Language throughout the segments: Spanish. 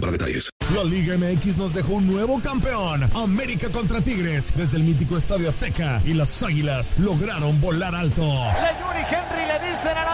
para detalles. La Liga MX nos dejó un nuevo campeón. América contra Tigres desde el mítico Estadio Azteca y las Águilas lograron volar alto. Yuri Henry le dicen al América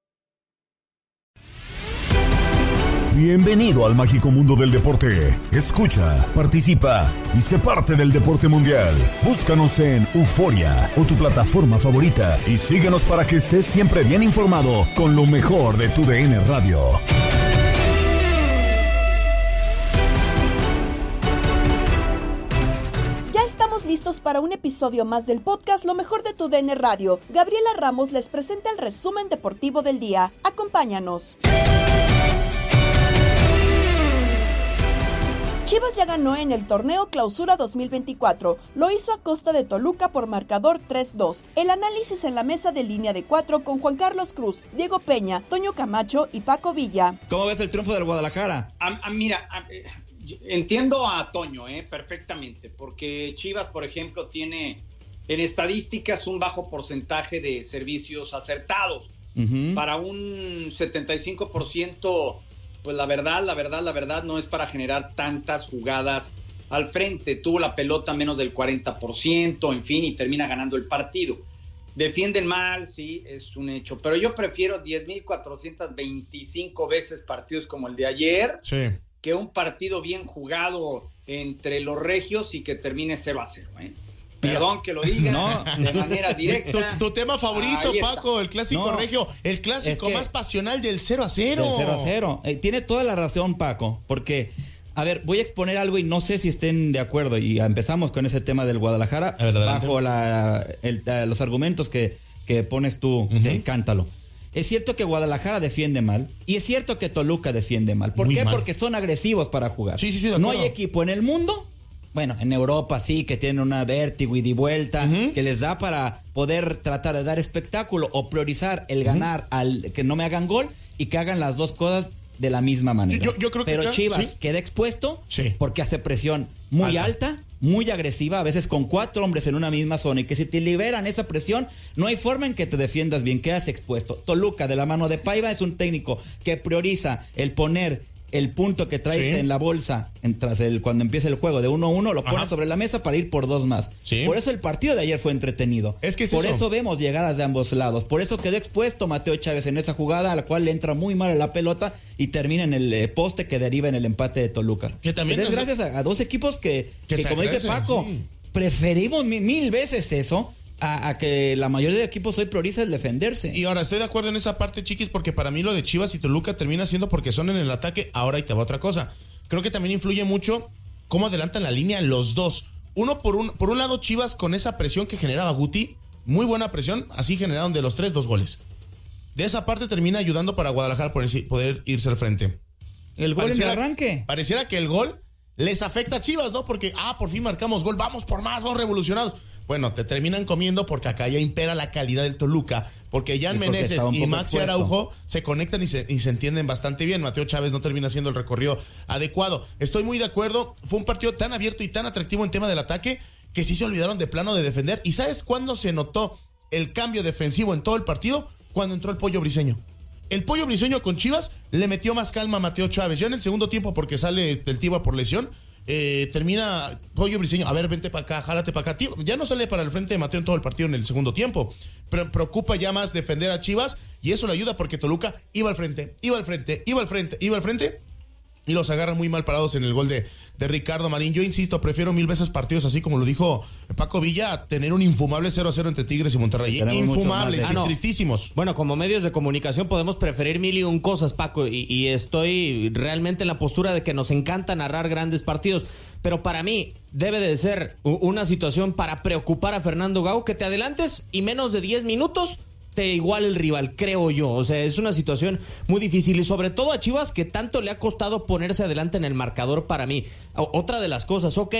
Bienvenido al mágico mundo del deporte. Escucha, participa y sé parte del deporte mundial. Búscanos en Euforia o tu plataforma favorita y síguenos para que estés siempre bien informado con lo mejor de tu DN Radio. Ya estamos listos para un episodio más del podcast Lo mejor de tu DN Radio. Gabriela Ramos les presenta el resumen deportivo del día. Acompáñanos. Chivas ya ganó en el torneo Clausura 2024. Lo hizo a costa de Toluca por marcador 3-2. El análisis en la mesa de línea de cuatro con Juan Carlos Cruz, Diego Peña, Toño Camacho y Paco Villa. ¿Cómo ves el triunfo del Guadalajara? A- a- mira, a- eh, entiendo a Toño eh, perfectamente, porque Chivas, por ejemplo, tiene en estadísticas un bajo porcentaje de servicios acertados. Para un 75%, pues la verdad, la verdad, la verdad no es para generar tantas jugadas al frente. Tuvo la pelota menos del 40%, en fin, y termina ganando el partido. Defienden mal, sí, es un hecho, pero yo prefiero 10.425 veces partidos como el de ayer Sí. que un partido bien jugado entre los regios y que termine 0 a 0. ¿eh? Perdón que lo diga No. de manera directa. Tu, tu tema favorito. Paco, el clásico No. regio, el clásico Es que- más pasional del 0 a 0. Del 0 a 0. Eh, tiene toda la razón, Paco, porque, a ver, voy a exponer algo y no sé si estén de acuerdo. Y empezamos con ese tema del Guadalajara, ver, bajo la- el- eh, los argumentos que, que pones tú, eh, cántalo. Es cierto que Guadalajara defiende mal y es cierto que Toluca defiende mal. ¿Por Muy qué? mal. Porque son agresivos para jugar. Sí, sí, sí, de no hay equipo en el mundo. Bueno, en Europa sí, que tienen una vértigo y de vuelta, que les da para poder tratar de dar espectáculo o priorizar el ganar al que no me hagan gol y que hagan las dos cosas de la misma manera. Yo- yo creo que Pero Chivas sí. queda expuesto Sí. porque hace presión muy Alta. alta. muy agresiva, a veces con cuatro hombres en una misma zona y que si te liberan esa presión, no hay forma en que te defiendas bien, quedas expuesto. Toluca, de la mano de Paiva, es un técnico que prioriza el poner el punto que traes Sí. en la bolsa en- tras el, cuando empieza el juego de 1-1, lo pone Ajá. sobre la mesa para ir por dos más. Sí. Por eso el partido de ayer fue entretenido. Es que es por eso. eso. vemos llegadas de ambos lados. Por eso quedó expuesto Mateo Chávez en esa jugada, a la cual le entra muy mal a la pelota y termina en el eh, poste que deriva en el empate de Toluca. Que también Pero es nos- gracias a, a dos equipos que, Que que se como dice Paco, sí. preferimos mi- mil veces eso a, a que la mayoría de equipos hoy prioriza el defenderse. Y ahora estoy de acuerdo en esa parte, chiquis, porque para mí lo de Chivas y Toluca termina siendo porque son en el ataque. Ahora y te va otra cosa. Creo que también influye mucho cómo adelantan la línea los dos. Uno por un, por un lado, Chivas con esa presión que generaba Guti, muy buena presión, así generaron de los tres dos goles. de esa parte termina ayudando para Guadalajara poder irse al frente. El gol en el arranque. Pareciera que el gol les afecta a Chivas, ¿no? Porque, ah, por fin marcamos gol, vamos por más, vamos revolucionados. Bueno, te terminan comiendo porque acá ya impera la calidad del Toluca, porque Jan Meneses y Maxi Araujo se conectan y se, y se entienden bastante bien. Mateo Chávez no termina haciendo el recorrido adecuado. Estoy muy de acuerdo, fue un partido tan abierto y tan atractivo en tema del ataque que sí se olvidaron de plano de defender. ¿Y sabes cuándo se notó el cambio defensivo en todo el partido? Cuando entró el pollo briseño. El pollo briseño con Chivas le metió más calma a Mateo Chávez. Ya en el segundo tiempo, porque sale del Tiba por lesión, eh, termina Pollo Briseño, a ver, vente para acá, jálate para acá. Tío, ya no sale para el frente de Mateo en todo el partido en el segundo tiempo, pero preocupa ya más defender a Chivas y eso le ayuda porque Toluca iba al frente, iba al frente, iba al frente, iba al frente los agarra muy mal parados en el gol de, de Ricardo Marín. Yo insisto, prefiero mil veces partidos así como lo dijo Paco Villa a tener un infumable 0 a 0 entre Tigres y Monterrey. Infumables y tristísimos. Bueno, como medios de comunicación podemos preferir mil y un cosas, Paco, y, y estoy realmente en la postura de que nos encanta narrar grandes partidos. Pero para mí debe de ser una situación para preocupar a Fernando Gau que te adelantes y menos de 10 minutos te igual el rival, creo yo. O sea, es una situación muy difícil y sobre todo a Chivas que tanto le ha costado ponerse adelante en el marcador para mí. otra de las cosas, ok,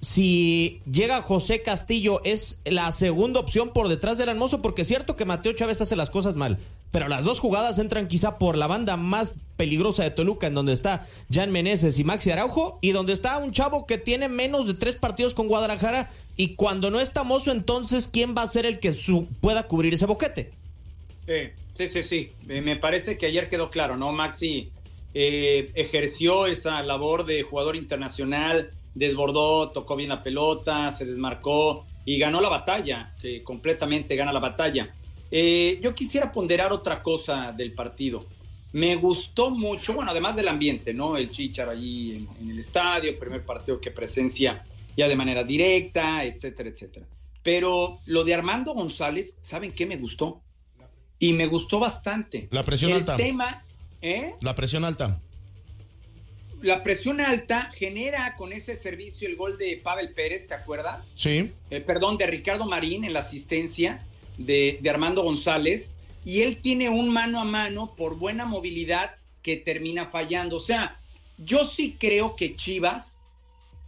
si llega José Castillo es la segunda opción por detrás del hermoso, porque es cierto que Mateo Chávez hace las cosas mal, pero las dos jugadas entran quizá por la banda más peligrosa de Toluca, en donde está Jan Meneses y Maxi Araujo, y donde está un chavo que tiene menos de tres partidos con Guadalajara, y cuando no está Mozo, entonces, ¿quién va a ser el que pueda cubrir ese boquete? sí, sí, sí. Me parece que ayer quedó claro, ¿no? Maxi eh, ejerció esa labor de jugador internacional desbordó, tocó bien la pelota, se desmarcó y ganó la batalla, que completamente gana la batalla. Eh, yo quisiera ponderar otra cosa del partido. Me gustó mucho, bueno, además del ambiente, ¿no? El Chichar allí en, el estadio, primer partido que presencia ya de manera directa, etcétera, etcétera. Pero lo de Armando González, ¿saben qué me gustó? Y me gustó bastante. La presión alta. El tema, ¿eh? La presión alta la presión alta genera con ese servicio el gol de Pavel Pérez, ¿te acuerdas? Sí. Eh, perdón, de Ricardo Marín en la asistencia de, de, Armando González. Y él tiene un mano a mano por buena movilidad que termina fallando. O sea, yo sí creo que Chivas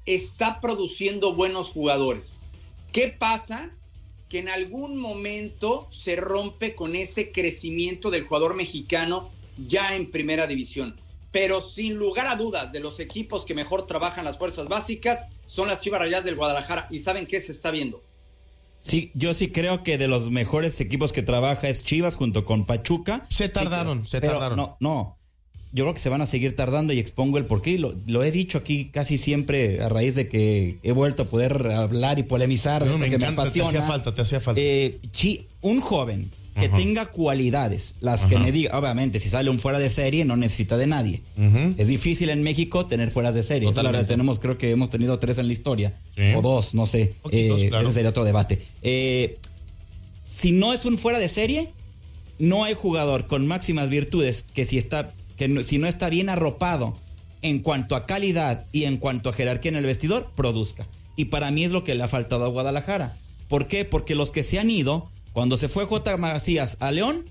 está produciendo buenos jugadores. ¿Qué pasa? Que en algún momento se rompe con ese crecimiento del jugador mexicano ya en primera división pero sin lugar a dudas, de los equipos que mejor trabajan las fuerzas básicas son las Chivas Rayadas del Guadalajara. ¿Y saben qué se está viendo? Sí, yo sí creo que de los mejores equipos que trabaja es Chivas junto con Pachuca. Se tardaron, se tardaron. No, no. Yo creo que se van a seguir tardando y expongo el porqué. Lo, lo he dicho aquí casi siempre a raíz de que he vuelto a poder hablar y polemizar. No, me, encanta, te hacía falta, te hacía falta. Eh, un joven que tenga cualidades, las que me diga, obviamente, si sale un fuera de serie no necesita de nadie. Es difícil en México tener fuera de serie. tenemos, creo que hemos tenido tres en la historia, o dos, no sé. Eh, ese sería otro debate. Eh, si no es un fuera de serie, no hay jugador con máximas virtudes que si está, que si no está bien arropado en cuanto a calidad y en cuanto a jerarquía en el vestidor, produzca. Y para mí es lo que le ha faltado a Guadalajara. ¿Por qué? Porque los que se han ido cuando se fue J. Macías a León,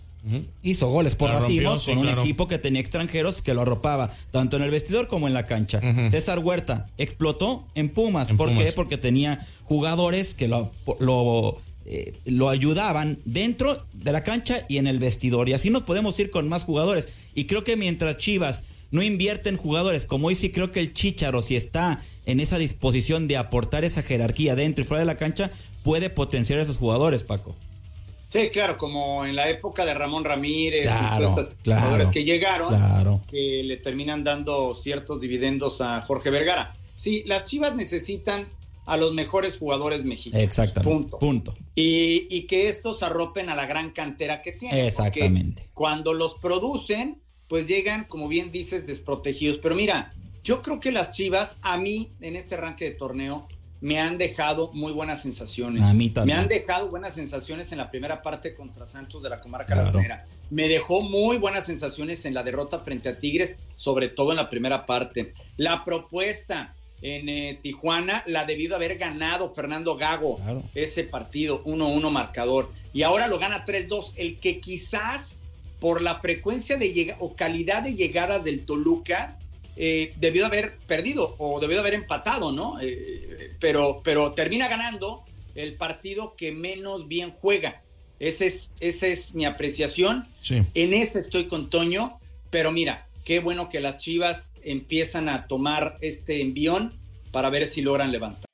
hizo goles por racimos con un equipo que tenía extranjeros que lo arropaba, tanto en el vestidor como en la cancha. César Huerta explotó en Pumas. ¿Por qué? Porque tenía jugadores que lo, lo, eh, lo ayudaban dentro de la cancha y en el vestidor. Y así nos podemos ir con más jugadores. Y creo que mientras Chivas no invierte en jugadores, como hoy sí creo que el Chicharo, si está en esa disposición de aportar esa jerarquía dentro y fuera de la cancha, puede potenciar a esos jugadores, Paco. Sí, claro, como en la época de Ramón Ramírez y todos estos jugadores que llegaron, que le terminan dando ciertos dividendos a Jorge Vergara. Sí, las Chivas necesitan a los mejores jugadores mexicanos. Exactamente. Punto. Y, y, que estos arropen a la gran cantera que tienen. Exactamente. Cuando los producen, pues llegan, como bien dices, desprotegidos. Pero mira, yo creo que las Chivas, a mí, en este arranque de torneo, me han dejado muy buenas sensaciones. A mí también. Me han dejado buenas sensaciones en la primera parte contra Santos de la Comarca Lagunera. Me dejó muy buenas sensaciones en la derrota frente a Tigres, sobre todo en la primera parte. La propuesta en eh, Tijuana la debido a haber ganado Fernando Gago ese partido 1-1 marcador y ahora lo gana 3-2, el que quizás por la frecuencia de llega o calidad de llegadas del Toluca, eh, debió de haber perdido o debió de haber empatado, ¿no? Eh, pero, pero termina ganando el partido que menos bien juega. Ese es, esa es mi apreciación. En ese estoy con Toño, pero mira, qué bueno que las Chivas empiezan a tomar este envión para ver si logran levantar.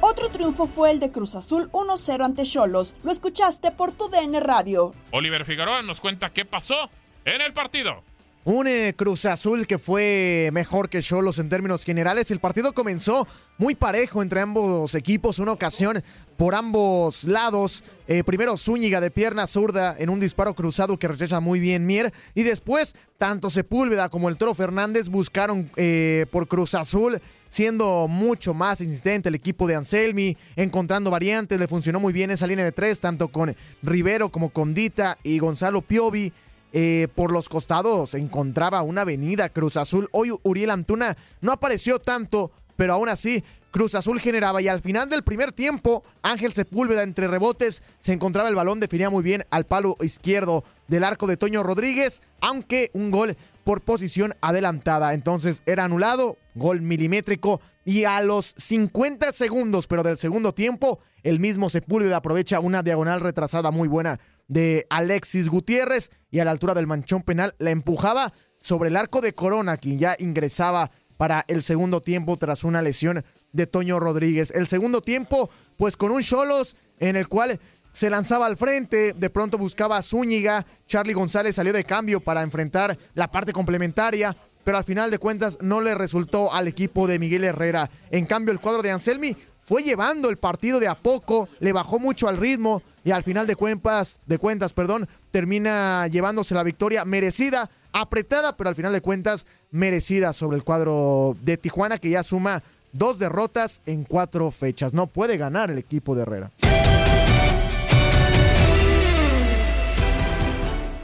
Otro triunfo fue el de Cruz Azul 1-0 ante Cholos. Lo escuchaste por tu DN Radio. Oliver Figueroa nos cuenta qué pasó en el partido. Un eh, Cruz Azul que fue mejor que Cholos en términos generales. El partido comenzó muy parejo entre ambos equipos. Una ocasión por ambos lados. Eh, primero Zúñiga de pierna zurda en un disparo cruzado que rechaza muy bien Mier. Y después, tanto Sepúlveda como el Toro Fernández buscaron eh, por Cruz Azul siendo mucho más insistente el equipo de Anselmi, encontrando variantes, le funcionó muy bien esa línea de tres, tanto con Rivero como con Dita y Gonzalo Piovi. Eh, por los costados encontraba una avenida Cruz Azul. Hoy Uriel Antuna no apareció tanto, pero aún así Cruz Azul generaba y al final del primer tiempo Ángel Sepúlveda entre rebotes se encontraba el balón, definía muy bien al palo izquierdo del arco de Toño Rodríguez, aunque un gol por posición adelantada. Entonces era anulado, gol milimétrico y a los 50 segundos, pero del segundo tiempo, el mismo Sepúlveda aprovecha una diagonal retrasada muy buena de Alexis Gutiérrez y a la altura del manchón penal la empujaba sobre el arco de Corona, quien ya ingresaba para el segundo tiempo tras una lesión de Toño Rodríguez. El segundo tiempo, pues con un Cholos en el cual se lanzaba al frente, de pronto buscaba a Zúñiga, Charlie González salió de cambio para enfrentar la parte complementaria, pero al final de cuentas no le resultó al equipo de Miguel Herrera. En cambio, el cuadro de Anselmi fue llevando el partido de a poco, le bajó mucho al ritmo y al final de cuentas, de cuentas, perdón, termina llevándose la victoria merecida, apretada, pero al final de cuentas merecida sobre el cuadro de Tijuana que ya suma dos derrotas en cuatro fechas. No puede ganar el equipo de Herrera.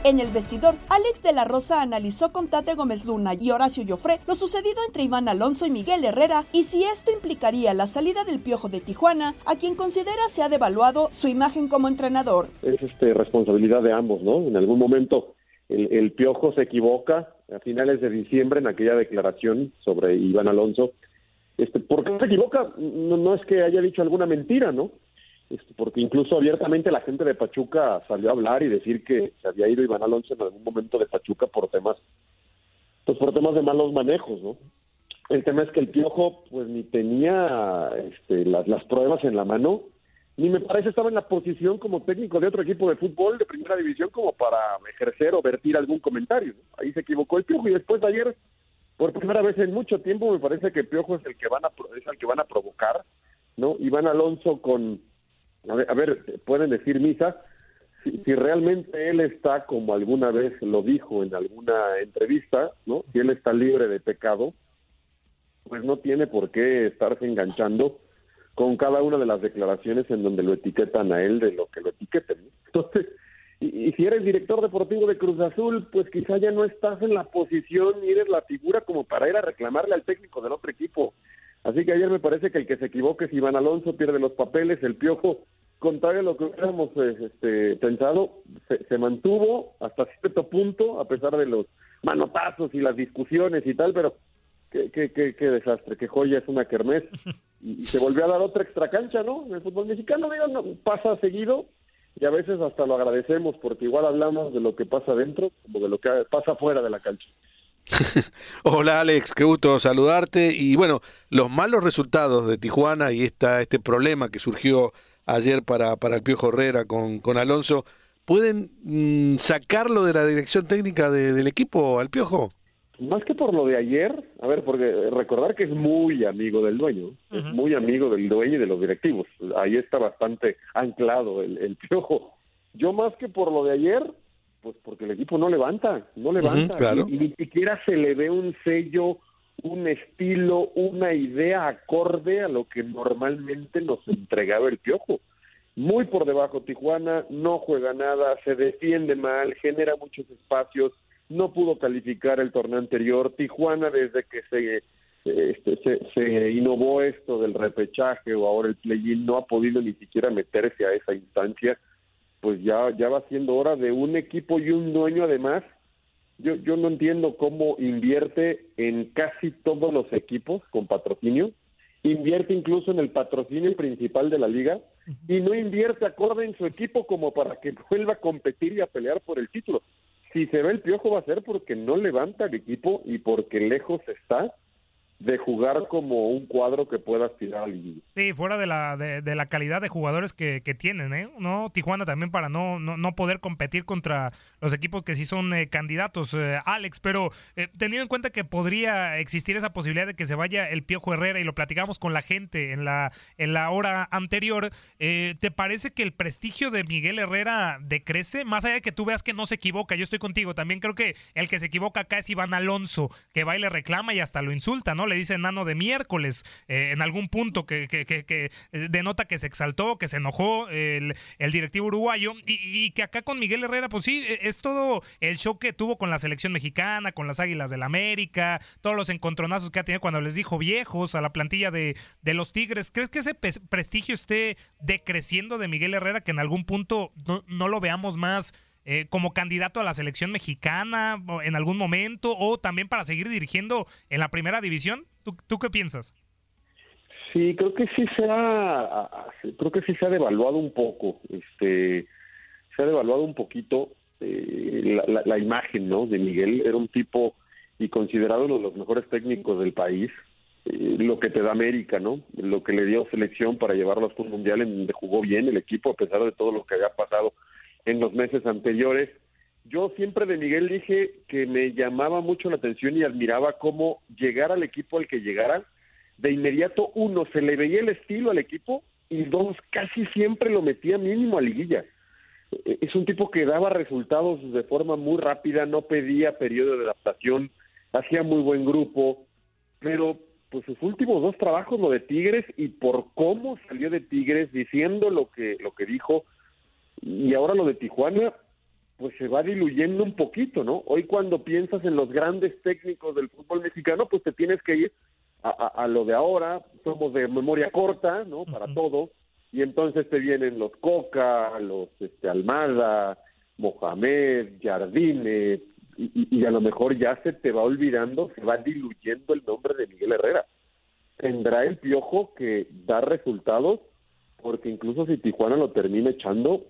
En el vestidor, Alex de la Rosa analizó con Tate Gómez Luna y Horacio Joffre lo sucedido entre Iván Alonso y Miguel Herrera y si esto implicaría la salida del Piojo de Tijuana, a quien considera se ha devaluado su imagen como entrenador. Es este, responsabilidad de ambos, ¿no? En algún momento el, Piojo se equivoca a finales de diciembre en aquella declaración sobre Iván Alonso. Este, ¿Por qué se equivoca? no es que haya dicho alguna mentira, ¿no? Este, porque incluso abiertamente la gente de Pachuca salió a hablar y decir que se había ido Iván Alonso en algún momento de Pachuca por temas, pues por temas de malos manejos, ¿no? El tema es que el Piojo, pues ni tenía este, las, las pruebas en la mano, ni me parece estaba en la posición como técnico de otro equipo de fútbol de primera división como para ejercer o vertir algún comentario. Ahí se equivocó el Piojo y después de ayer, por primera vez en mucho tiempo, me parece que Piojo es el que van a, es el que van a provocar, ¿no? Iván Alonso con a ver, pueden decir misa, si, realmente él está, como alguna vez lo dijo en alguna entrevista, ¿no? Si él está libre de pecado, pues no tiene por qué estarse enganchando con cada una de las declaraciones en donde lo etiquetan a él de lo que lo etiqueten. Entonces, y, si eres director deportivo de Cruz Azul, pues quizá ya no estás en la posición ni eres la figura como para ir a reclamarle al técnico del otro equipo. Así que ayer me parece que el que se equivoque es Iván Alonso, pierde los papeles, el piojo contrario a lo que hubiéramos pues, este, pensado, se, mantuvo hasta cierto punto, a pesar de los manotazos y las discusiones y tal, pero qué, qué, qué, qué desastre, qué joya es una kermés. Y, se volvió a dar otra extra cancha, ¿no? En el fútbol mexicano, digo, no, pasa seguido y a veces hasta lo agradecemos porque igual hablamos de lo que pasa dentro como de lo que pasa fuera de la cancha. Hola Alex, qué gusto saludarte. Y bueno, los malos resultados de Tijuana y esta, este problema que surgió ayer para, para el Piojo Herrera con, con Alonso, ¿pueden mm, sacarlo de la dirección técnica del equipo al Piojo? Más que por lo de ayer, a ver, porque recordar que es muy amigo del dueño, es muy amigo del dueño y de los directivos. Ahí está bastante anclado el, el Piojo. Yo más que por lo de ayer, pues porque el equipo no levanta, no levanta. y, ni siquiera se le ve un sello un estilo, una idea acorde a lo que normalmente nos entregaba el Piojo. Muy por debajo Tijuana, no juega nada, se defiende mal, genera muchos espacios, no pudo calificar el torneo anterior. Tijuana desde que se este, se, innovó esto del repechaje o ahora el play-in no ha podido ni siquiera meterse a esa instancia, pues ya, ya va siendo hora de un equipo y un dueño además. Yo, yo no entiendo cómo invierte en casi todos los equipos con patrocinio, invierte incluso en el patrocinio principal de la liga y no invierte acorde en su equipo como para que vuelva a competir y a pelear por el título. Si se ve el piojo va a ser porque no levanta el equipo y porque lejos está de jugar como un cuadro que pueda aspirar al. Sí, fuera de la, de, la calidad de jugadores que, tienen, ¿eh? ¿No? Tijuana también para no, no, poder competir contra los equipos que sí son eh, candidatos, eh, Alex, pero eh, teniendo en cuenta que podría existir esa posibilidad de que se vaya el Piojo Herrera y lo platicamos con la gente en la, en la hora anterior, ¿te parece que el prestigio de Miguel Herrera decrece? Más allá de que tú veas que no se equivoca, yo estoy contigo, también creo que el que se equivoca acá es Iván Alonso, que va y le reclama y hasta lo insulta, ¿no? Le dice nano de miércoles eh, en algún punto que, que, que, eh, denota que se exaltó, que se enojó el, el directivo uruguayo y, que acá con Miguel Herrera, pues sí, e, es todo el show que tuvo con la selección mexicana, con las Águilas del la América, todos los encontronazos que ha tenido cuando les dijo viejos a la plantilla de, de los Tigres. ¿Crees que ese prestigio esté decreciendo de Miguel Herrera, que en algún punto no, no lo veamos más? Eh, como candidato a la selección mexicana en algún momento o también para seguir dirigiendo en la primera división? ¿Tú, qué piensas? Sí, creo que sí se ha, creo que sí se ha devaluado un poco, este, se ha devaluado un poquito eh, la, imagen, ¿no? De Miguel era un tipo y considerado uno de los mejores técnicos del país, eh, lo que te da América, ¿no? Lo que le dio selección para llevarlo hasta un mundial en donde jugó bien el equipo a pesar de todo lo que había pasado en los meses anteriores. Yo siempre de Miguel dije que me llamaba mucho la atención y admiraba cómo llegar al equipo al que llegara, de inmediato uno, se le veía el estilo al equipo y dos, casi siempre lo metía mínimo a liguilla. E-, es un tipo que daba resultados de forma muy rápida, no pedía periodo de adaptación, hacía muy buen grupo, pero pues sus últimos dos trabajos, lo de Tigres y por cómo salió de Tigres diciendo lo que lo que dijo, y ahora lo de Tijuana, pues se va diluyendo un poquito, ¿no? Hoy cuando piensas en los grandes técnicos del fútbol mexicano, pues te tienes que ir a, lo de ahora, somos de memoria corta, ¿no? Para todo, y entonces te vienen los Coca, los este, Almada, Mohamed, Jardines, y, y, a lo mejor ya se te va olvidando, se va diluyendo el nombre de Miguel Herrera. Tendrá el piojo que dar resultados, porque incluso si Tijuana lo termina echando,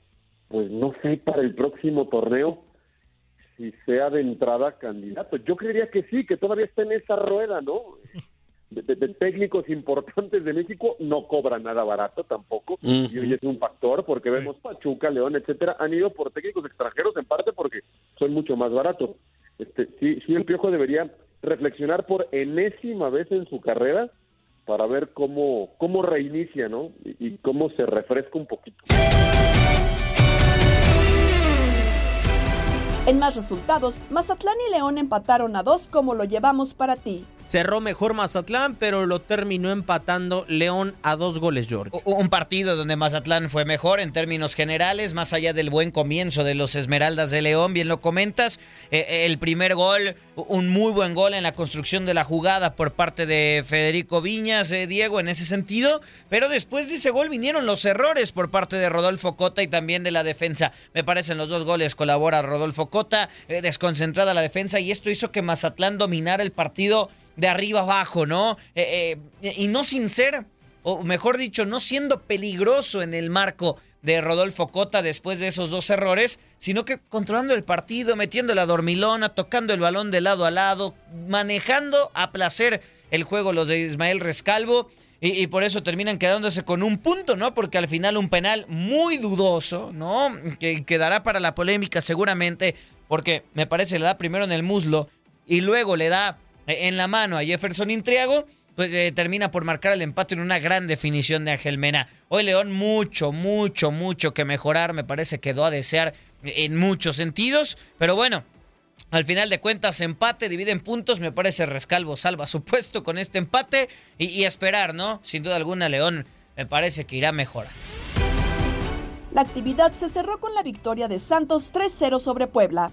pues no sé para el próximo torneo si sea de entrada candidato. Yo creería que sí, que todavía está en esa rueda, ¿no? De, técnicos importantes de México no cobra nada barato tampoco y hoy es un factor porque vemos Pachuca, León, etcétera, han ido por técnicos extranjeros en parte porque son mucho más baratos. Este, sí, sí el Piojo debería reflexionar por enésima vez en su carrera para ver cómo cómo reinicia, ¿no? y cómo se refresca un poquito. En más resultados, Mazatlán y León empataron a dos como lo llevamos para ti. Cerró mejor Mazatlán, pero lo terminó empatando León a dos goles, George. Un partido donde Mazatlán fue mejor en términos generales, más allá del buen comienzo de los Esmeraldas de León, bien lo comentas. Eh, eh, el primer gol, un muy buen gol en la construcción de la jugada por parte de Federico Viñas, eh, Diego, en ese sentido. Pero después de ese gol vinieron los errores por parte de Rodolfo Cota y también de la defensa. Me parecen los dos goles colabora Rodolfo Cota, desconcentrada la defensa, y esto hizo que Mazatlán dominara el partido de arriba abajo, ¿no? Eh, eh, y no sin ser, o mejor dicho, no siendo peligroso en el marco de Rodolfo Cota después de esos dos errores, sino que controlando el partido, metiendo la dormilona, tocando el balón de lado a lado, manejando a placer el juego los de Ismael Rescalvo. Y, por eso terminan quedándose con un punto, ¿no? Porque al final un penal muy dudoso, ¿no? Que quedará para la polémica seguramente, porque me parece le da primero en el muslo y luego le da en la mano a Jefferson Intriago, pues eh, termina por marcar el empate en una gran definición de Ángel Mena. Hoy León mucho, mucho, mucho que mejorar, me parece quedó a desear en muchos sentidos, pero bueno, al final de cuentas, empate, dividen puntos. Me parece Rescalvo salva su puesto con este empate y, y, esperar, ¿no? Sin duda alguna, León me parece que irá mejor. La actividad se cerró con la victoria de Santos 3-0 sobre Puebla.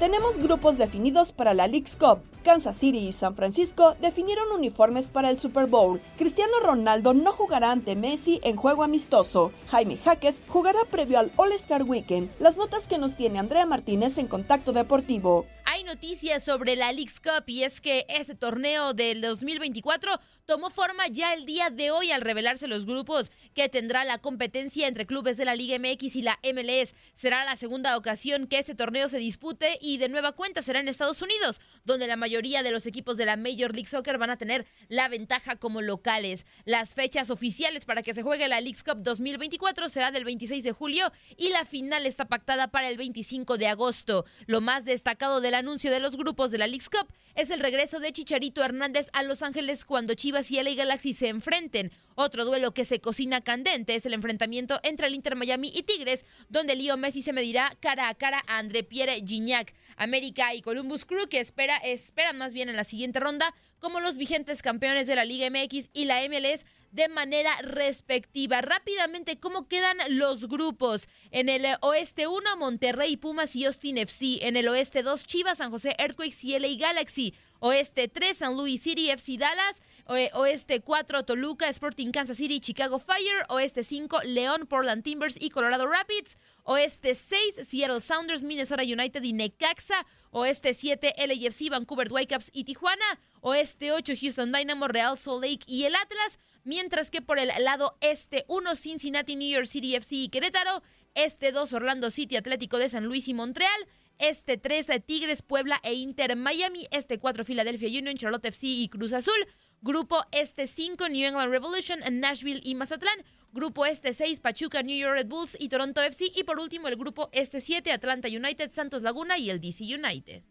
Tenemos grupos definidos para la League's Cup. Kansas City y San Francisco definieron uniformes para el Super Bowl. Cristiano Ronaldo no jugará ante Messi en juego amistoso. Jaime Jaques jugará previo al All-Star Weekend. Las notas que nos tiene Andrea Martínez en Contacto Deportivo. Hay noticias sobre la League's Cup y es que este torneo del 2024 tomó forma ya el día de hoy al revelarse los grupos que tendrá la competencia entre clubes de la Liga MX y la MLS. Será la segunda ocasión que este torneo se dispute y de nueva cuenta será en Estados Unidos, donde la mayoría de los equipos de la Major League Soccer van a tener la ventaja como locales. Las fechas oficiales para que se juegue la League's Cup 2024 será del 26 de julio y la final está pactada para el 25 de agosto. Lo más destacado del anuncio de los grupos de la League's Cup es el regreso de Chicharito Hernández a Los Ángeles cuando Chivas y LA Galaxy se enfrenten. Otro duelo que se cocina candente es el enfrentamiento entre el Inter Miami y Tigres, donde Leo Messi se medirá cara a cara a André Pierre Gignac. América y Columbus Crew, que espera, esperan más bien en la siguiente ronda, como los vigentes campeones de la Liga MX y la MLS, de manera respectiva. Rápidamente, ¿cómo quedan los grupos? En el oeste 1, Monterrey, Pumas y Austin FC. En el oeste 2, Chivas, San José Earthquakes y LA Galaxy. Oeste 3, San Luis City, FC Dallas. Oeste 4, Toluca, Sporting Kansas City, Chicago Fire. Oeste 5, León, Portland Timbers y Colorado Rapids. Oeste 6, Seattle Sounders, Minnesota United y Necaxa. Oeste 7, LAFC, Vancouver Whitecaps y Tijuana. Oeste 8, Houston Dynamo, Real Salt Lake y el Atlas. Mientras que por el lado este 1, Cincinnati, New York City FC y Querétaro. Este 2, Orlando City, Atlético de San Luis y Montreal. Este 3, Tigres, Puebla e Inter Miami. Este 4, Philadelphia Union, Charlotte FC y Cruz Azul. Grupo Este 5, New England Revolution, Nashville y Mazatlán. Grupo Este 6, Pachuca, New York Red Bulls y Toronto FC. Y por último, el Grupo Este 7, Atlanta United, Santos Laguna y el DC United.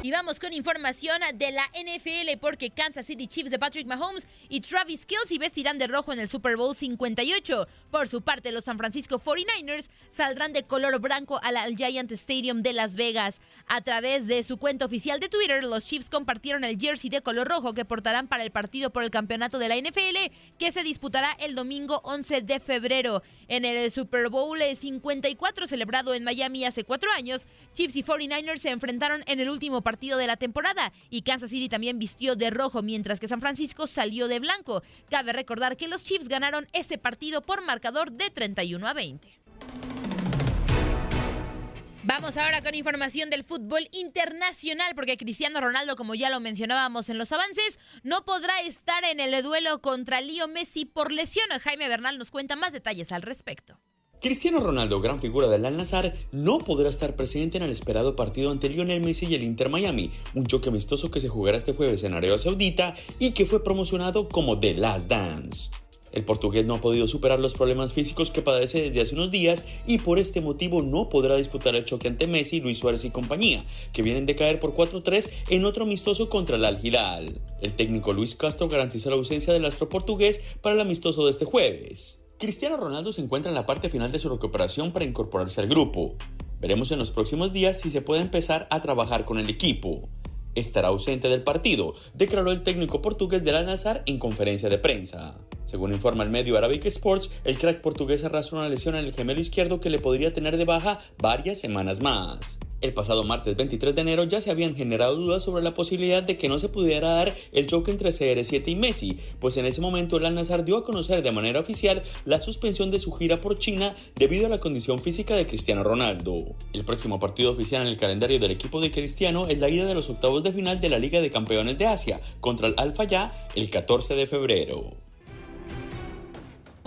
Y vamos con información de la NFL porque Kansas City Chiefs de Patrick Mahomes y Travis Kelce vestirán de rojo en el Super Bowl 58. Por su parte, los San Francisco 49ers saldrán de color blanco al Giant Stadium de Las Vegas. A través de su cuenta oficial de Twitter, los Chiefs compartieron el jersey de color rojo que portarán para el partido por el campeonato de la NFL que se disputará el domingo 11 de febrero. En el Super Bowl 54 celebrado en Miami hace cuatro años, Chiefs y 49ers se enfrentaron en el último partido de la temporada y Kansas City también vistió de rojo mientras que San Francisco salió de blanco. Cabe recordar que los Chiefs ganaron ese partido por marcador de 31 a 20. Vamos ahora con información del fútbol internacional, porque Cristiano Ronaldo, como ya lo mencionábamos en los avances, no podrá estar en el duelo contra Leo Messi por lesión. Jaime Bernal nos cuenta más detalles al respecto. Cristiano Ronaldo, gran figura del Al-Nassr, no podrá estar presente en el esperado partido ante Lionel Messi y el Inter Miami, un choque amistoso que se jugará este jueves en Arabia Saudita y que fue promocionado como The Last Dance. El portugués no ha podido superar los problemas físicos que padece desde hace unos días y por este motivo no podrá disputar el choque ante Messi, Luis Suárez y compañía, que vienen de caer por 4-3 en otro amistoso contra el Al Hilal. El técnico Luis Castro garantizó la ausencia del astro portugués para el amistoso de este jueves. Cristiano Ronaldo se encuentra en la parte final de su recuperación para incorporarse al grupo. Veremos en los próximos días si se puede empezar a trabajar con el equipo. Estará ausente del partido, declaró el técnico portugués del Al-Nassr en conferencia de prensa. Según informa el medio Arabic Sports, el crack portugués arrastra una lesión en el gemelo izquierdo que le podría tener de baja varias semanas más. El pasado martes 23 de enero ya se habían generado dudas sobre la posibilidad de que no se pudiera dar el choque entre CR7 y Messi, pues en ese momento el Al-Nassr dio a conocer de manera oficial la suspensión de su gira por China debido a la condición física de Cristiano Ronaldo. El próximo partido oficial en el calendario del equipo de Cristiano es la ida de los octavos de final de la Liga de Campeones de Asia contra el Al Ya el 14 de febrero.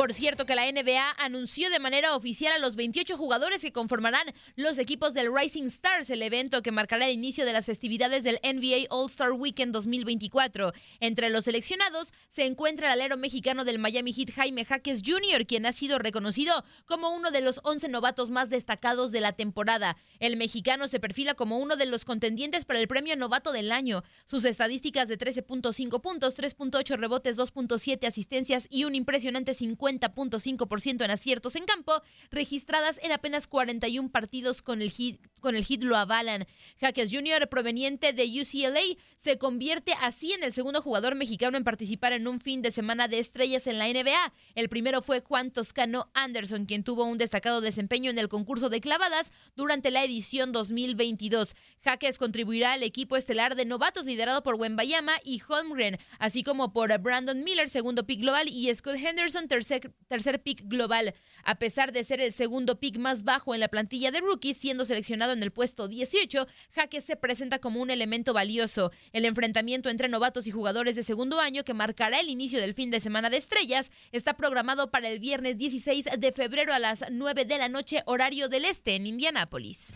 Por cierto que la NBA anunció de manera oficial a los 28 jugadores que conformarán los equipos del Rising Stars, el evento que marcará el inicio de las festividades del NBA All-Star Weekend 2024. Entre los seleccionados se encuentra el alero mexicano del Miami Heat Jaime Jaques Jr., quien ha sido reconocido como uno de los 11 novatos más destacados de la temporada. El mexicano se perfila como uno de los contendientes para el premio novato del año. Sus estadísticas de 13.5 puntos, 3.8 rebotes, 2.7 asistencias y un impresionante 50 50.5% en aciertos en campo, registradas en apenas 41 partidos con el hit, con el hit lo avalan. Jaques Jr., proveniente de UCLA, se convierte así en el segundo jugador mexicano en participar en un fin de semana de estrellas en la NBA. El primero fue Juan Toscano Anderson, quien tuvo un destacado desempeño en el concurso de clavadas durante la edición 2022. Jaques contribuirá al equipo estelar de novatos liderado por Wembayama y Holmgren, así como por Brandon Miller, segundo pick global, y Scott Henderson, tercer, tercer pick global. A pesar de ser el segundo pick más bajo en la plantilla de rookies, siendo seleccionado en el puesto 18, Jaques se presenta como un elemento valioso. El enfrentamiento entre novatos y jugadores de segundo año que marcará el inicio del fin de semana de estrellas está programado para el viernes 16 de febrero a las 9 de la noche horario del este en Indianápolis.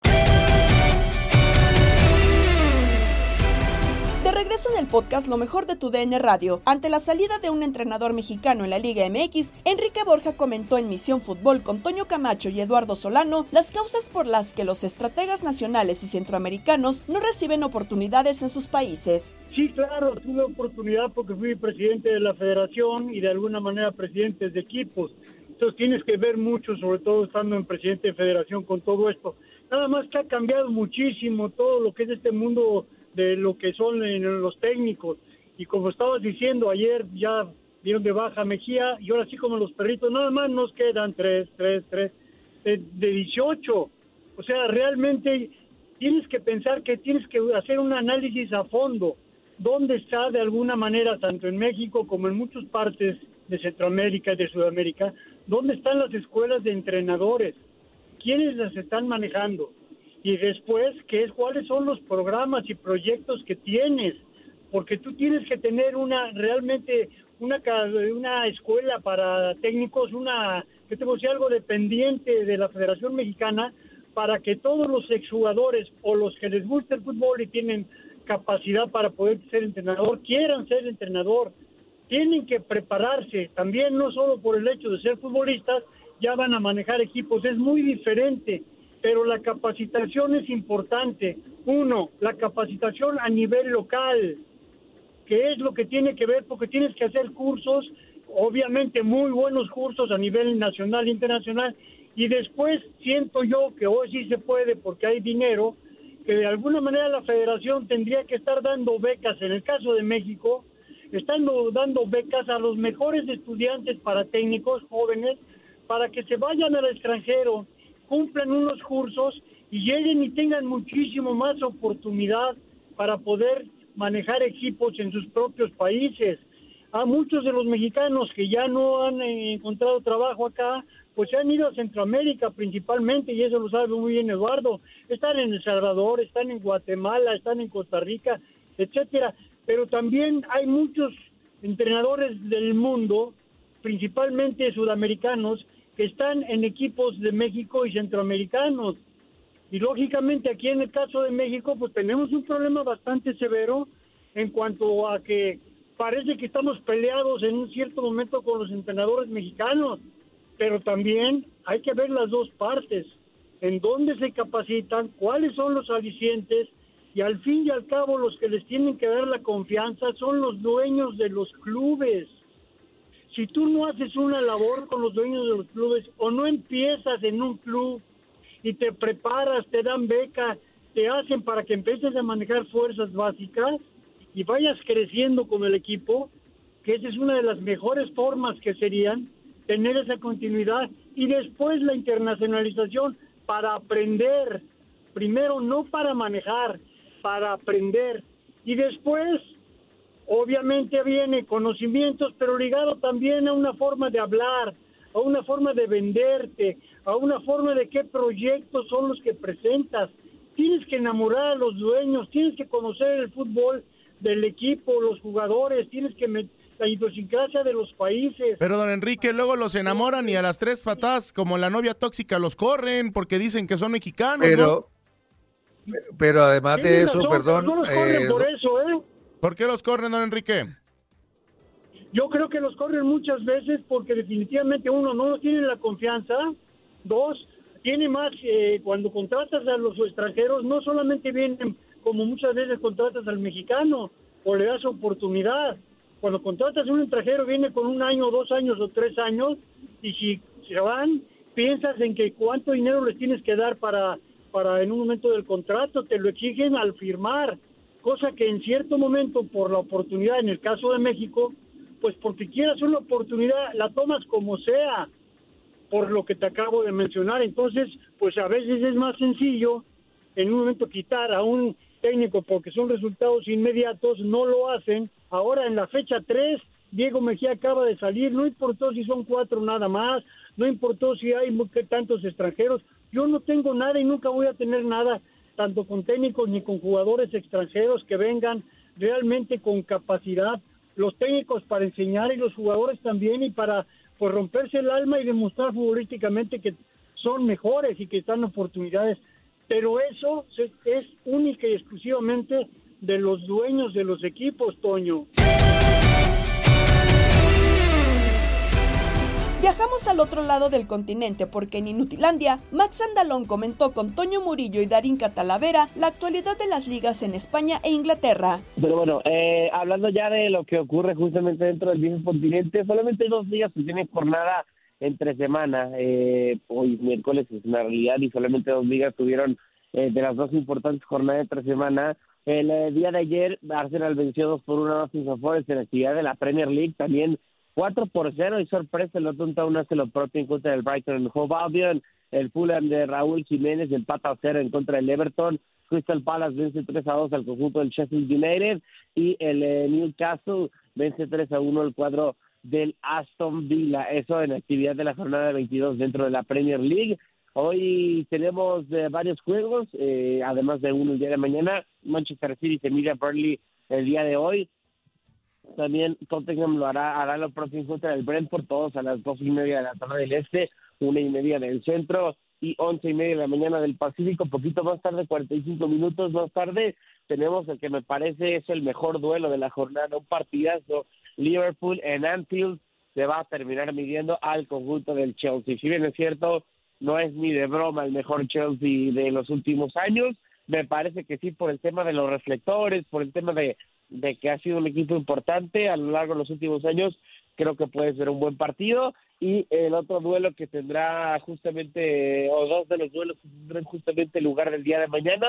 De regreso en el podcast Lo mejor de tu DN Radio, ante la salida de un entrenador mexicano en la Liga MX, Enrique Borja comentó en Misión Fútbol con Toño Camacho y Eduardo Solano las causas por las que los estrategas nacionales y centroamericanos no reciben oportunidades en sus países. Sí, claro, tuve oportunidad porque fui presidente de la federación y de alguna manera presidente de equipos. Entonces tienes que ver mucho, sobre todo estando en presidente de federación con todo esto. Nada más que ha cambiado muchísimo todo lo que es este mundo de lo que son los técnicos. Y como estabas diciendo, ayer ya dieron de baja Mejía y ahora sí como los perritos, nada más nos quedan tres, tres, tres, de, de 18. O sea, realmente tienes que pensar que tienes que hacer un análisis a fondo. ¿Dónde está de alguna manera, tanto en México como en muchas partes de Centroamérica y de Sudamérica, dónde están las escuelas de entrenadores? quiénes las están manejando y después qué es cuáles son los programas y proyectos que tienes porque tú tienes que tener una realmente una escuela para técnicos una que te decir algo dependiente de la Federación Mexicana para que todos los exjugadores o los que les gusta el fútbol y tienen capacidad para poder ser entrenador quieran ser entrenador tienen que prepararse también no solo por el hecho de ser futbolistas ya van a manejar equipos, es muy diferente, pero la capacitación es importante. Uno, la capacitación a nivel local, que es lo que tiene que ver, porque tienes que hacer cursos, obviamente muy buenos cursos a nivel nacional e internacional, y después siento yo que hoy sí se puede porque hay dinero, que de alguna manera la federación tendría que estar dando becas, en el caso de México, están dando becas a los mejores estudiantes para técnicos jóvenes para que se vayan al extranjero, cumplan unos cursos y lleguen y tengan muchísimo más oportunidad para poder manejar equipos en sus propios países. A muchos de los mexicanos que ya no han eh, encontrado trabajo acá, pues se han ido a Centroamérica principalmente, y eso lo sabe muy bien Eduardo. Están en El Salvador, están en Guatemala, están en Costa Rica, etcétera. Pero también hay muchos entrenadores del mundo, principalmente sudamericanos, que están en equipos de México y centroamericanos. Y lógicamente aquí en el caso de México, pues tenemos un problema bastante severo en cuanto a que parece que estamos peleados en un cierto momento con los entrenadores mexicanos, pero también hay que ver las dos partes, en dónde se capacitan, cuáles son los alicientes, y al fin y al cabo los que les tienen que dar la confianza son los dueños de los clubes. Si tú no haces una labor con los dueños de los clubes o no empiezas en un club y te preparas, te dan beca, te hacen para que empieces a manejar fuerzas básicas y vayas creciendo con el equipo, que esa es una de las mejores formas que serían tener esa continuidad y después la internacionalización para aprender, primero no para manejar, para aprender y después obviamente viene conocimientos, pero ligado también a una forma de hablar, a una forma de venderte, a una forma de qué proyectos son los que presentas. Tienes que enamorar a los dueños, tienes que conocer el fútbol del equipo, los jugadores, tienes que la idiosincrasia de los países. Pero don Enrique, luego los enamoran y a las tres patas, como la novia tóxica, los corren porque dicen que son mexicanos. Pero, pero además de eso, perdón. Eh, por eso, ¿eh? ¿Por qué los corren, don Enrique? Yo creo que los corren muchas veces porque definitivamente uno no tiene la confianza, dos tiene más eh, cuando contratas a los extranjeros no solamente vienen como muchas veces contratas al mexicano o le das oportunidad. Cuando contratas a un extranjero viene con un año, dos años o tres años y si se van piensas en que cuánto dinero les tienes que dar para para en un momento del contrato te lo exigen al firmar cosa que en cierto momento por la oportunidad en el caso de México pues porque quieras una oportunidad, la tomas como sea, por lo que te acabo de mencionar. Entonces, pues a veces es más sencillo en un momento quitar a un técnico porque son resultados inmediatos, no lo hacen. Ahora en la fecha 3, Diego Mejía acaba de salir, no importó si son cuatro nada más, no importó si hay tantos extranjeros, yo no tengo nada y nunca voy a tener nada, tanto con técnicos ni con jugadores extranjeros que vengan realmente con capacidad los técnicos para enseñar y los jugadores también y para pues romperse el alma y demostrar futbolísticamente que son mejores y que están oportunidades. Pero eso es única y exclusivamente de los dueños de los equipos, Toño. Viajamos al otro lado del continente porque en Inutilandia, Max Andalón comentó con Toño Murillo y Darín Catalavera la actualidad de las ligas en España e Inglaterra. Pero bueno, eh, hablando ya de lo que ocurre justamente dentro del viejo continente, solamente dos ligas que tienen jornada entre semana. Eh, hoy miércoles es una realidad y solamente dos ligas tuvieron eh, de las dos importantes jornadas entre semana. El día de ayer, Arsenal venció dos por una a los en la actividad de la Premier League. También 4 por 0 y sorpresa, el Otton uno hace lo propio en contra del Brighton Hove Albion. El Fulham de Raúl Jiménez empata a 0 en contra del Everton. Crystal Palace vence 3 a 2 al conjunto del Sheffield United. Y el eh, Newcastle vence 3 a 1 el cuadro del Aston Villa. Eso en actividad de la jornada 22 dentro de la Premier League. Hoy tenemos eh, varios juegos, eh, además de uno el día de mañana. Manchester City se mira Burnley el día de hoy. También Tottenham lo hará, hará lo próximo contra el Brentford, todos a las dos y media de la tarde del este, una y media del centro y once y media de la mañana del Pacífico, poquito más tarde, 45 minutos más tarde, tenemos el que me parece es el mejor duelo de la jornada, un partidazo, Liverpool en Anfield se va a terminar midiendo al conjunto del Chelsea. Si bien es cierto, no es ni de broma el mejor Chelsea de los últimos años, me parece que sí por el tema de los reflectores, por el tema de de que ha sido un equipo importante a lo largo de los últimos años, creo que puede ser un buen partido. Y el otro duelo que tendrá justamente, o dos de los duelos que tendrán justamente lugar del día de mañana,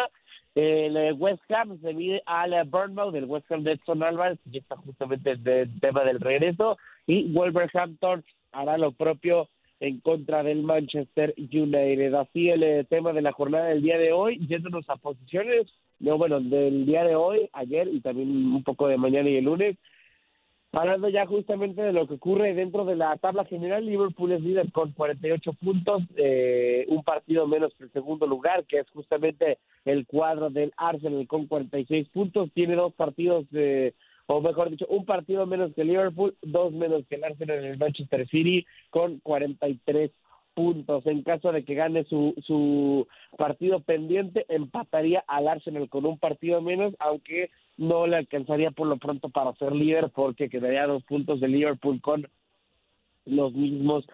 el West Ham se mide al Burnmouth, del West Ham de Edson Álvarez, que está justamente el tema del regreso, y Wolverhampton hará lo propio en contra del Manchester United. Así el eh, tema de la jornada del día de hoy, yéndonos a posiciones, no, bueno, del día de hoy, ayer y también un poco de mañana y el lunes. Hablando ya justamente de lo que ocurre dentro de la tabla general, Liverpool es líder con 48 puntos, eh, un partido menos que el segundo lugar, que es justamente el cuadro del Arsenal con 46 puntos. Tiene dos partidos, de, o mejor dicho, un partido menos que Liverpool, dos menos que el Arsenal en el Manchester City con 43 puntos. En caso de que gane su, su partido pendiente, empataría al Arsenal con un partido menos, aunque no le alcanzaría por lo pronto para ser líder, porque quedaría dos puntos de Liverpool con los mismos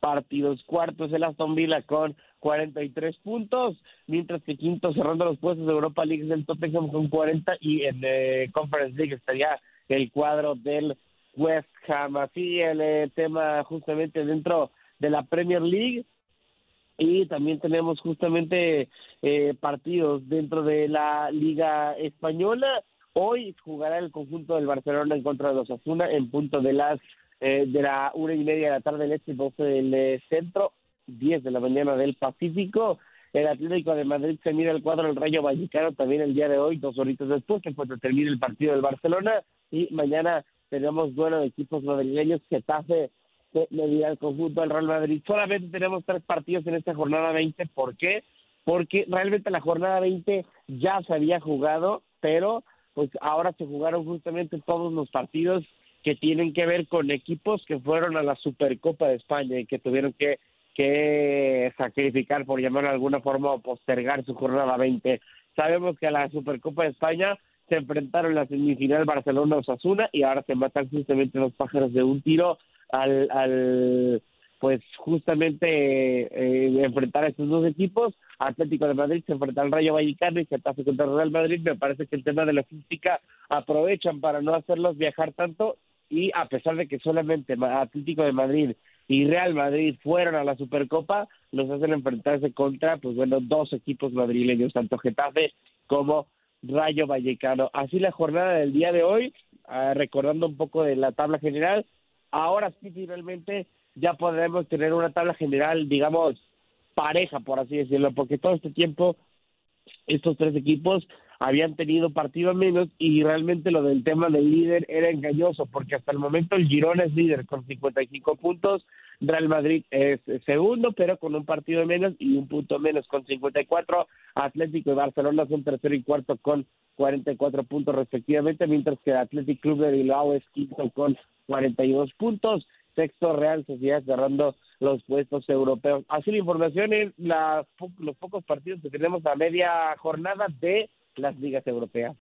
partidos. Cuartos el Aston Villa con 43 puntos, mientras que quinto cerrando los puestos de Europa League del Tottenham con 40 y en eh, Conference League estaría el cuadro del West Ham. Así el eh, tema justamente dentro de la Premier League y también tenemos justamente eh, partidos dentro de la Liga Española. Hoy jugará el conjunto del Barcelona en contra de los Asuna en punto de las eh, de la una y media de la tarde del este, 12 del eh, centro, 10 de la mañana del Pacífico. el Atlético de Madrid se mira el cuadro del Rayo Vallecano también el día de hoy, dos horitas después, que cuando termine el partido del Barcelona, y mañana tenemos duelo de equipos madrileños, Getafe se medirá el conjunto del Real Madrid. Solamente tenemos tres partidos en esta jornada 20, ¿por qué? Porque realmente la jornada 20 ya se había jugado, pero pues ahora se jugaron justamente todos los partidos que tienen que ver con equipos que fueron a la Supercopa de España y que tuvieron que, que sacrificar, por llamarlo de alguna forma, o postergar su jornada 20. Sabemos que a la Supercopa de España se enfrentaron en la semifinal Barcelona-Osasuna y ahora se matan justamente los pájaros de un tiro al, al pues justamente eh, enfrentar a estos dos equipos. Atlético de Madrid se enfrenta al Rayo Vallecano y Getafe contra Real Madrid. Me parece que el tema de la física aprovechan para no hacerlos viajar tanto y a pesar de que solamente Atlético de Madrid y Real Madrid fueron a la Supercopa, los hacen enfrentarse contra, pues bueno, dos equipos madrileños, tanto Getafe como Rayo Vallecano. Así la jornada del día de hoy, ah, recordando un poco de la tabla general, ahora sí finalmente ya podremos tener una tabla general, digamos, pareja, por así decirlo, porque todo este tiempo estos tres equipos habían tenido partido menos y realmente lo del tema del líder era engañoso porque hasta el momento el Girona es líder con 55 puntos, Real Madrid es segundo pero con un partido menos y un punto menos con 54, Atlético y Barcelona son tercero y cuarto con 44 puntos respectivamente, mientras que Atlético Club de Bilbao es quinto con 42 puntos, sexto Real Sociedad cerrando los puestos europeos. Así la información en la, los pocos partidos que tenemos a media jornada de las ligas europeas.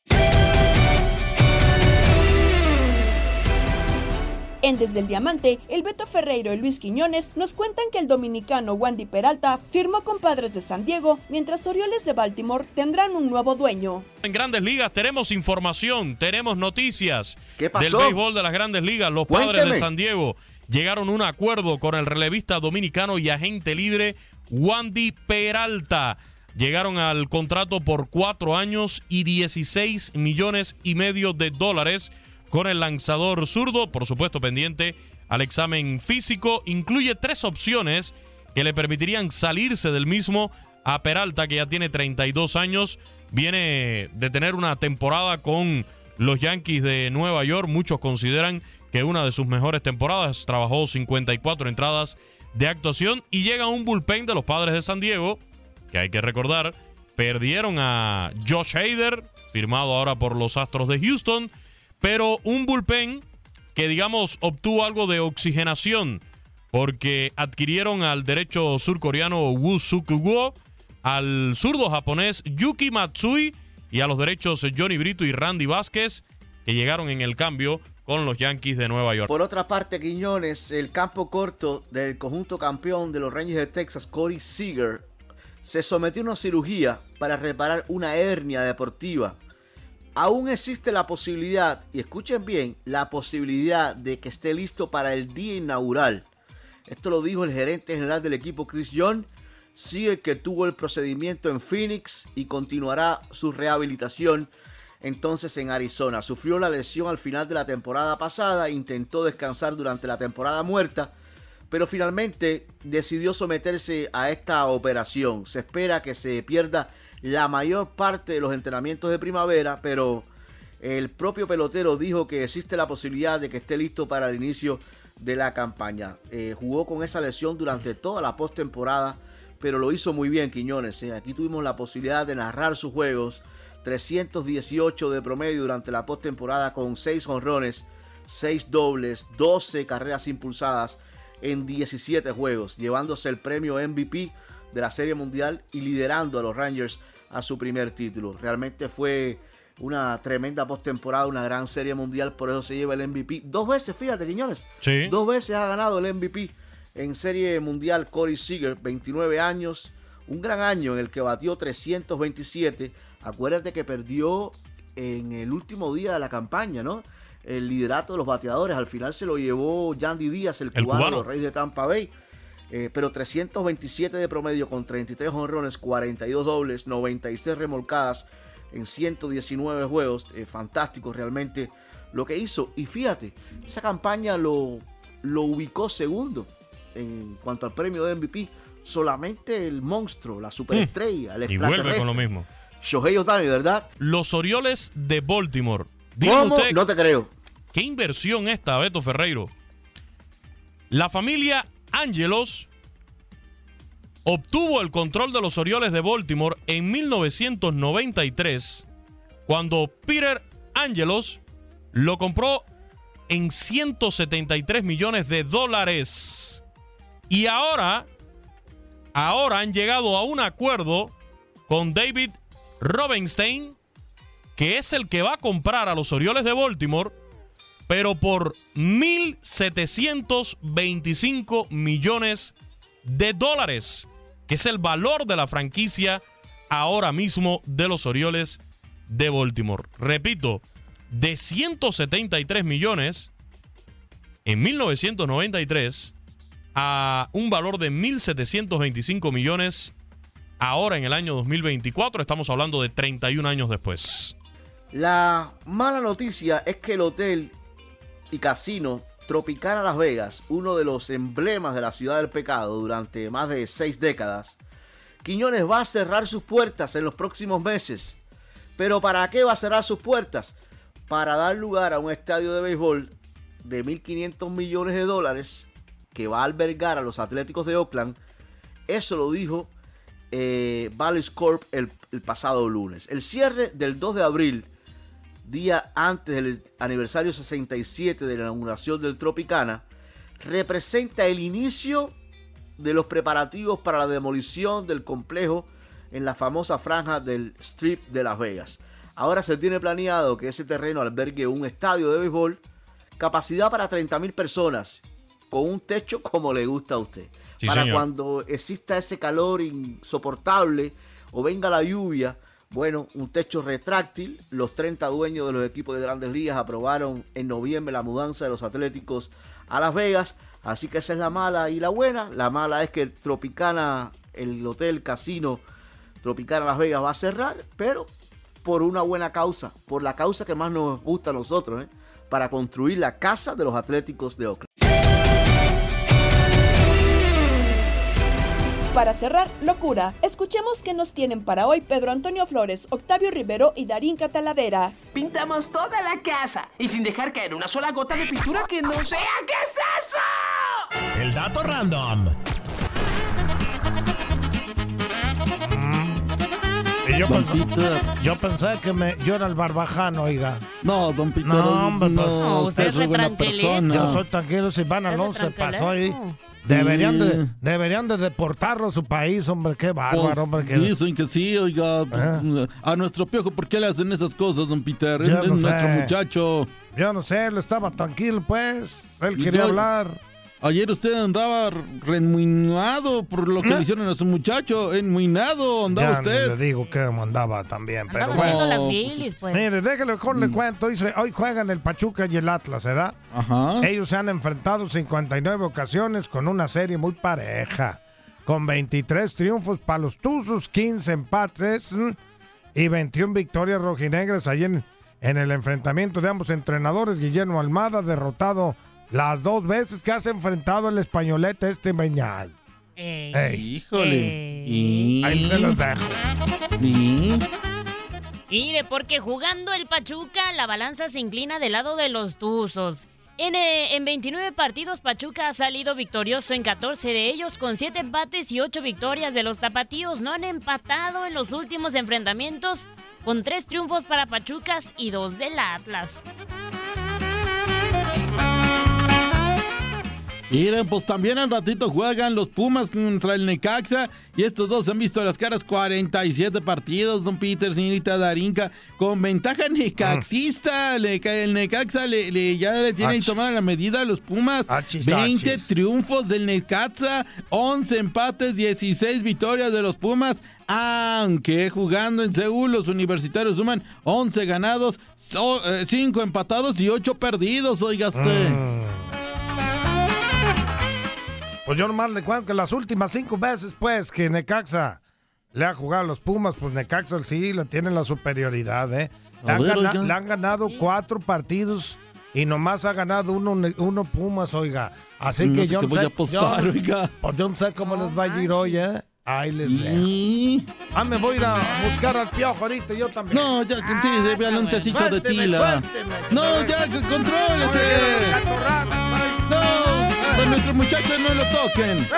En Desde el Diamante, el Beto Ferreiro y Luis Quiñones nos cuentan que el dominicano Wandy Peralta firmó con Padres de San Diego, mientras Orioles de Baltimore tendrán un nuevo dueño. En Grandes Ligas tenemos información, tenemos noticias ¿Qué pasó? del béisbol de las Grandes Ligas. Los Padres de San Diego llegaron a un acuerdo con el relevista dominicano y agente libre Wandy Peralta llegaron al contrato por cuatro años y 16 millones y medio de dólares con el lanzador zurdo, por supuesto pendiente al examen físico. Incluye tres opciones que le permitirían salirse del mismo a Peralta, que ya tiene 32 años. Viene de tener una temporada con los Yankees de Nueva York. Muchos consideran que una de sus mejores temporadas. Trabajó 54 entradas de actuación y llega un bullpen de los padres de San Diego que hay que recordar, perdieron a Josh Hader, firmado ahora por los Astros de Houston, pero un bullpen que digamos obtuvo algo de oxigenación porque adquirieron al derecho surcoreano Woo Suk Woo, al zurdo japonés Yuki Matsui y a los derechos Johnny Brito y Randy Vázquez que llegaron en el cambio con los Yankees de Nueva York. Por otra parte, Quiñones, el campo corto del conjunto campeón de los Rangers de Texas, Corey Seager, se sometió a una cirugía para reparar una hernia deportiva. Aún existe la posibilidad, y escuchen bien, la posibilidad de que esté listo para el día inaugural. Esto lo dijo el gerente general del equipo Chris John. Sigue que tuvo el procedimiento en Phoenix y continuará su rehabilitación entonces en Arizona. Sufrió la lesión al final de la temporada pasada, intentó descansar durante la temporada muerta pero finalmente decidió someterse a esta operación. Se espera que se pierda la mayor parte de los entrenamientos de primavera, pero el propio pelotero dijo que existe la posibilidad de que esté listo para el inicio de la campaña. Eh, jugó con esa lesión durante toda la postemporada, pero lo hizo muy bien Quiñones. ¿eh? Aquí tuvimos la posibilidad de narrar sus juegos. 318 de promedio durante la postemporada con 6 honrones, 6 dobles, 12 carreras impulsadas en 17 juegos, llevándose el premio MVP de la Serie Mundial y liderando a los Rangers a su primer título. Realmente fue una tremenda postemporada, una gran Serie Mundial, por eso se lleva el MVP. Dos veces, fíjate, Quiñones. Sí. Dos veces ha ganado el MVP en Serie Mundial Corey Seager, 29 años. Un gran año en el que batió 327. Acuérdate que perdió en el último día de la campaña, ¿no? El liderato de los bateadores. Al final se lo llevó Yandy Díaz, el, cubano, los Reyes de Tampa Bay. Eh, pero 327 de promedio con 33 honrones, 42 dobles, 96 remolcadas en 119 juegos. Eh, fantástico realmente lo que hizo. Y fíjate, esa campaña lo, lo ubicó segundo en cuanto al premio de MVP solamente el monstruo, la superestrella, el Y vuelve con lo mismo. Shohei Otani, ¿verdad? Los Orioles de Baltimore. ¿Cómo? no te creo. ¿Qué inversión esta, Beto Ferreiro? La familia Angelos obtuvo el control de los Orioles de Baltimore en 1993 cuando Peter Angelos lo compró en 173 millones de dólares. Y ahora, ahora han llegado a un acuerdo con David Robinstein, que es el que va a comprar a los Orioles de Baltimore, pero por 1.725 millones de dólares, que es el valor de la franquicia ahora mismo de los Orioles de Baltimore. Repito, de 173 millones en 1993 a un valor de 1.725 millones ahora en el año 2024. Estamos hablando de 31 años después. La mala noticia es que el hotel y casino Tropicana Las Vegas, uno de los emblemas de la ciudad del pecado durante más de seis décadas, Quiñones va a cerrar sus puertas en los próximos meses. ¿Pero para qué va a cerrar sus puertas? Para dar lugar a un estadio de béisbol de 1.500 millones de dólares que va a albergar a los Atléticos de Oakland. Eso lo dijo eh, Corp el, el pasado lunes. El cierre del 2 de abril día antes del aniversario 67 de la inauguración del Tropicana, representa el inicio de los preparativos para la demolición del complejo en la famosa franja del Strip de Las Vegas. Ahora se tiene planeado que ese terreno albergue un estadio de béisbol, capacidad para 30.000 personas, con un techo como le gusta a usted. para cuando exista ese calor insoportable o venga la lluvia, bueno, un techo retráctil. Los 30 dueños de los equipos de grandes ligas aprobaron en noviembre la mudanza de los Atléticos a Las Vegas. Así que esa es la mala y la buena. La mala es que Tropicana, el hotel casino Tropicana Las Vegas va a cerrar, pero por una buena causa, por la causa que más nos gusta a nosotros, ¿eh? para construir la casa de los Atléticos de Oakland. Para cerrar, locura. Escuchemos qué nos tienen para hoy Pedro Antonio Flores, Octavio Rivero y Darín Catalavera. Pintamos toda la casa y sin dejar caer una sola gota de pintura que no sea. ¿Qué es eso? El dato random. yo, pensé, yo pensé que me, yo era el barbajano, oiga. No, don Peter. No, hombre, pues, no, usted es buena persona. Yo soy tranquilo, si Van Alonso pasó ahí. Deberían, de, deberían de deportarlo a su país, hombre, qué bárbaro, pues, hombre. Dicen que sí, oiga, pues, ¿Eh? a nuestro piojo, ¿por qué le hacen esas cosas, don Peter? es nuestro muchacho. Yo no sé, él estaba tranquilo, pues. Él quería hablar. Ayer usted andaba remuinado por lo que le hicieron a su muchacho. Enmuinado andaba usted. le digo que andaba también. Pero haciendo las bilis, pues. Mire, déjale mejor le mm. cuento. Dice, hoy juegan el Pachuca y el Atlas, ¿verdad? Ajá. Ellos se han enfrentado 59 ocasiones con una serie muy pareja. Con 23 triunfos para los Tuzos, 15 empates y 21 victorias rojinegras ahí en, en el enfrentamiento de ambos entrenadores. Guillermo Almada derrotado las dos veces que has enfrentado el españolete este Meñal. Híjole. Ahí se los dejo. Mire, porque jugando el Pachuca, la balanza se inclina del lado de los Tuzos. En, eh, en, 29 partidos, Pachuca ha salido victorioso en 14 de ellos, con 7 empates y 8 victorias de los tapatíos. No han empatado en los últimos enfrentamientos, con 3 triunfos para Pachucas y 2 del Atlas. Miren, pues también al ratito juegan los Pumas contra el Necaxa y estos dos han visto las caras 47 partidos, don Peter, señorita Darinka, con ventaja necaxista. el Necaxa le, ya le tiene tomada la medida a los Pumas. 20 triunfos del Necaxa, 11 empates, 16 victorias de los Pumas. Aunque jugando en Seúl los universitarios suman 11 ganados, 5 eh, empatados y 8 perdidos, oiga usted. Mm. Pues yo nomás le cuento que las últimas cinco veces, pues, que Necaxa le ha jugado a los Pumas, pues Necaxa sí le tiene la superioridad, ¿eh? Le han, ganado cuatro partidos y nomás ha ganado uno, uno Pumas, oiga. Así que yo, voy a apostar, yo, oiga. Pues yo no sé cómo les va a ir hoy, ¿eh? Ahí les dejo. Ah, me voy a ir a buscar al piojo ahorita, yo también. No, ya, sí, véale un tecito de tila. suélteme. No, ya, contrólese. No, nuestros muchachos no lo toquen.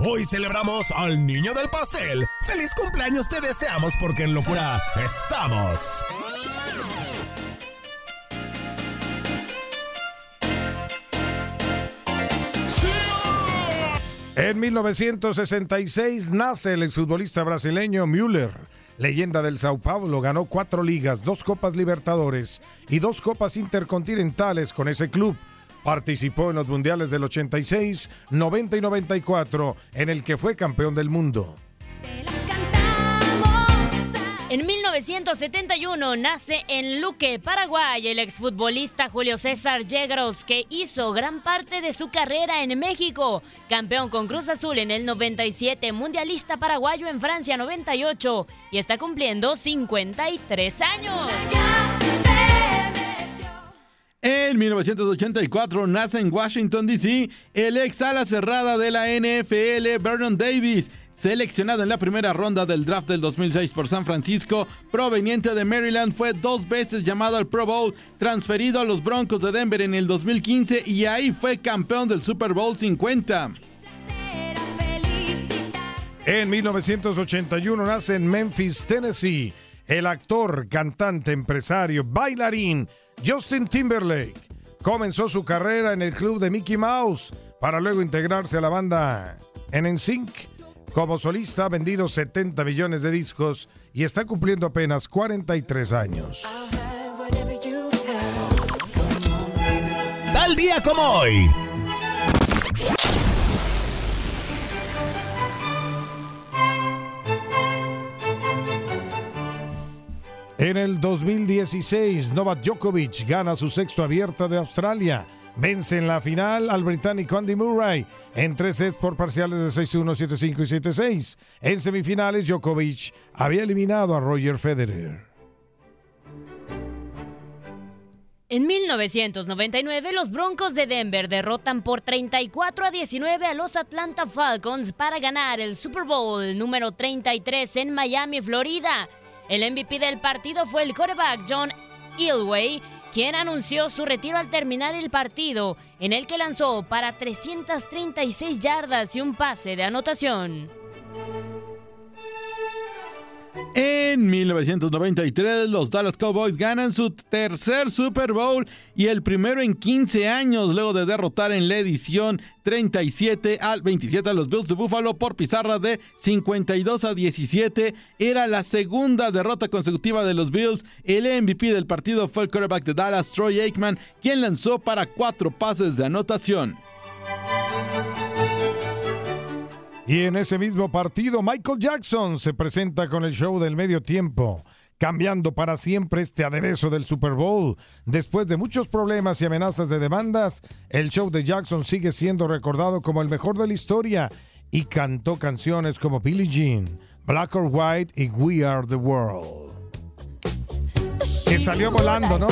Hoy celebramos al niño del pastel. ¡Feliz cumpleaños te deseamos porque en locura estamos! En 1966 nace el exfutbolista brasileño Müller, leyenda del Sao Paulo. Ganó cuatro ligas, dos Copas Libertadores y dos Copas Intercontinentales con ese club. Participó en los mundiales del 86, 90 y 94, en el que fue campeón del mundo. En 1971 nace en Luque, Paraguay, el exfutbolista Julio César Yegros, que hizo gran parte de su carrera en México. Campeón con Cruz Azul en el 97, mundialista paraguayo en Francia 98 y está cumpliendo 53 años. En 1984 nace en Washington, D.C. el ex ala cerrada de la NFL, Vernon Davis, seleccionado en la primera ronda del draft del 2006 por San Francisco, proveniente de Maryland, fue dos veces llamado al Pro Bowl, transferido a los Broncos de Denver en el 2015 y ahí fue campeón del Super Bowl 50. En 1981 nace en Memphis, Tennessee, el actor, cantante, empresario, bailarín Justin Timberlake. Comenzó su carrera en el club de Mickey Mouse para luego integrarse a la banda NSYNC. Como solista ha vendido 70 millones de discos y está cumpliendo apenas 43 años. Tal día como hoy. En el 2016, Novak Djokovic gana su sexto abierto de Australia. Vence en la final al británico Andy Murray en tres sets por parciales de 6-1, 7-5 y 7-6. En semifinales, Djokovic había eliminado a Roger Federer. En 1999, los Broncos de Denver derrotan por 34 a 19 a los Atlanta Falcons para ganar el Super Bowl número 33 en Miami, Florida. El MVP del partido fue el quarterback John Elway, quien anunció su retiro al terminar el partido, en el que lanzó para 336 yardas y un pase de anotación. En 1993, los Dallas Cowboys ganan su tercer Super Bowl y el primero en 15 años, luego de derrotar en la edición 37 al 27 a los Bills de Buffalo por pizarra de 52 a 17. Era la segunda derrota consecutiva de los Bills. El MVP del partido fue el quarterback de Dallas, Troy Aikman, quien lanzó para cuatro pases de anotación. Y en ese mismo partido, Michael Jackson se presenta con el show del medio tiempo, cambiando para siempre este aderezo del Super Bowl. Después de muchos problemas y amenazas de demandas, el show de Jackson sigue siendo recordado como el mejor de la historia y cantó canciones como Billie Jean, Black or White y We Are the World. Que salió volando, ¿no?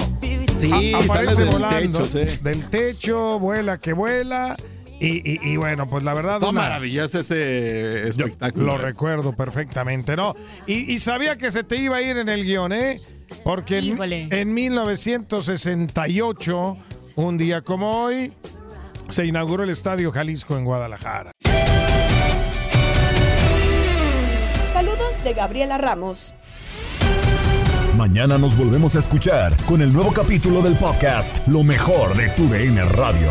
Sí, A- aparece sale del volando. techo, sí. Del techo, vuela que vuela. Y, y- y bueno, pues la verdad. Fue una- maravilloso ese espectáculo. lo recuerdo perfectamente, ¿no? Y, y sabía que se te iba a ir en el guion, ¿eh? Porque en, en 1968, un día como hoy, se inauguró el Estadio Jalisco en Guadalajara. Saludos de Gabriela Ramos. Mañana nos volvemos a escuchar con el nuevo capítulo del podcast Lo mejor de tu DN Radio.